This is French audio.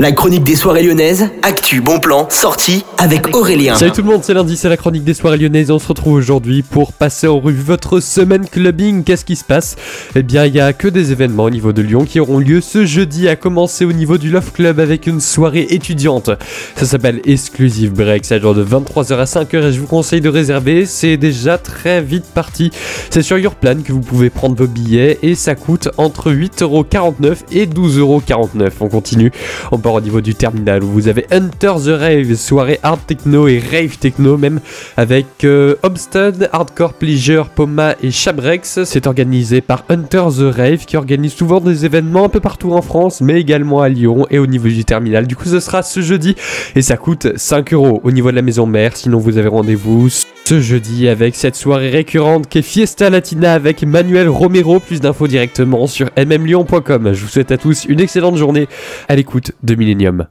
La chronique des soirées lyonnaises, actu, bon plan, sortie avec Aurélien. Salut tout le monde, c'est lundi, c'est la chronique des soirées lyonnaises on se retrouve aujourd'hui pour passer en revue votre semaine clubbing. Qu'est-ce qui se passe? Eh bien, il n'y a que des événements au niveau de Lyon qui auront lieu ce jeudi, à commencer au niveau du Love Club avec une soirée étudiante. Ça s'appelle Exclusive Break, ça dure de 23h à 5h et je vous conseille de réserver, c'est déjà très vite parti. C'est sur Yourplan que vous pouvez prendre vos billets et ça coûte entre 8,49€ et 12,49€. On continue, on au niveau du terminal où vous avez Hunter the Rave, soirée hard techno et rave techno même, avec euh, Hardcore Pleasure, Poma et Chabrex. C'est organisé par Hunter the Rave qui organise souvent des événements un peu partout en France, mais également à Lyon et au niveau du terminal. Du coup, ce sera ce jeudi et ça coûte 5 euros au niveau de la maison mère. Sinon, vous avez rendez-vous ce jeudi avec cette soirée récurrente qui est Fiesta Latina avec Manuel Romero. Plus d'infos directement sur mmlyon.com. Je vous souhaite à tous une excellente journée à l'écoute de Millennium.